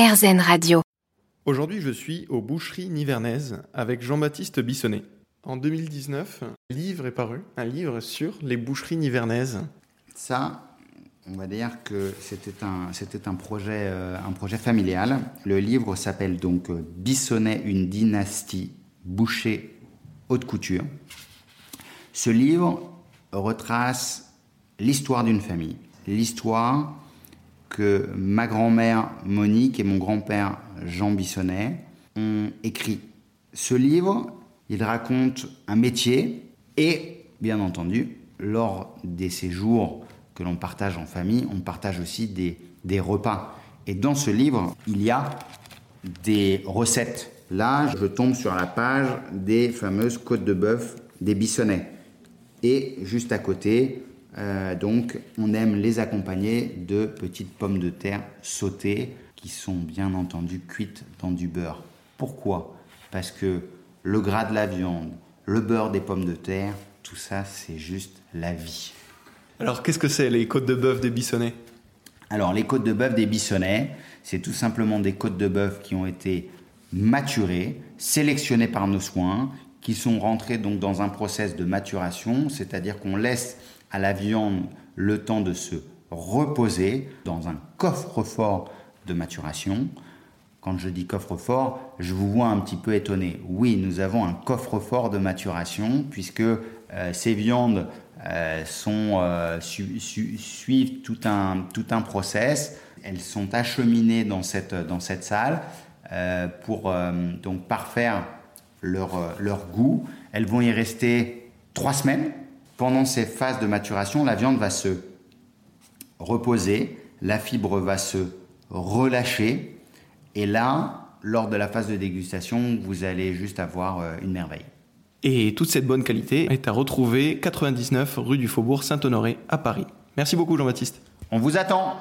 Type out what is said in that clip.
RZN Radio. Aujourd'hui, je suis aux boucheries nivernaises avec Jean-Baptiste Bissonnet. En 2019, un livre est paru, un livre sur les boucheries nivernaises. Ça, on va dire que c'était un, c'était un, projet, euh, un projet familial. Le livre s'appelle donc euh, Bissonnet, une dynastie, boucher, haute couture. Ce livre retrace l'histoire d'une famille, l'histoire que ma grand-mère Monique et mon grand-père Jean Bissonnet ont écrit. Ce livre, il raconte un métier et, bien entendu, lors des séjours que l'on partage en famille, on partage aussi des, repas. Et dans ce livre, il y a des recettes. Là, je tombe sur la page des fameuses côtes de bœuf des Bissonnets. Et juste à côté, euh, donc, on aime les accompagner de petites pommes de terre sautées qui sont bien entendu cuites dans du beurre. Pourquoi? Parce que le gras de la viande, le beurre des pommes de terre, tout ça, c'est juste la vie. Alors, qu'est-ce que c'est les côtes de bœuf des Bissonnets Alors, les côtes de bœuf des Bissonnets, c'est tout simplement des côtes de bœuf qui ont été maturées, sélectionnées par nos soins, qui sont rentrées donc dans un process de maturation, c'est-à-dire qu'on laisse à la viande le temps de se reposer dans un coffre-fort de maturation. Quand je dis coffre-fort, je vous vois un petit peu étonné. Oui, nous avons un coffre-fort de maturation puisque euh, ces viandes euh, euh, suivent tout un, tout un process. Elles sont acheminées dans cette, dans cette salle pour donc parfaire leur, leur goût. Elles vont y rester trois semaines pendant ces phases de maturation, la viande va se reposer, la fibre va se relâcher, et là, lors de la phase de dégustation, vous allez juste avoir euh, une merveille. Et toute cette bonne qualité est à retrouver 99 rue du Faubourg Saint-Honoré à Paris. Merci beaucoup Jean-Baptiste. On vous attend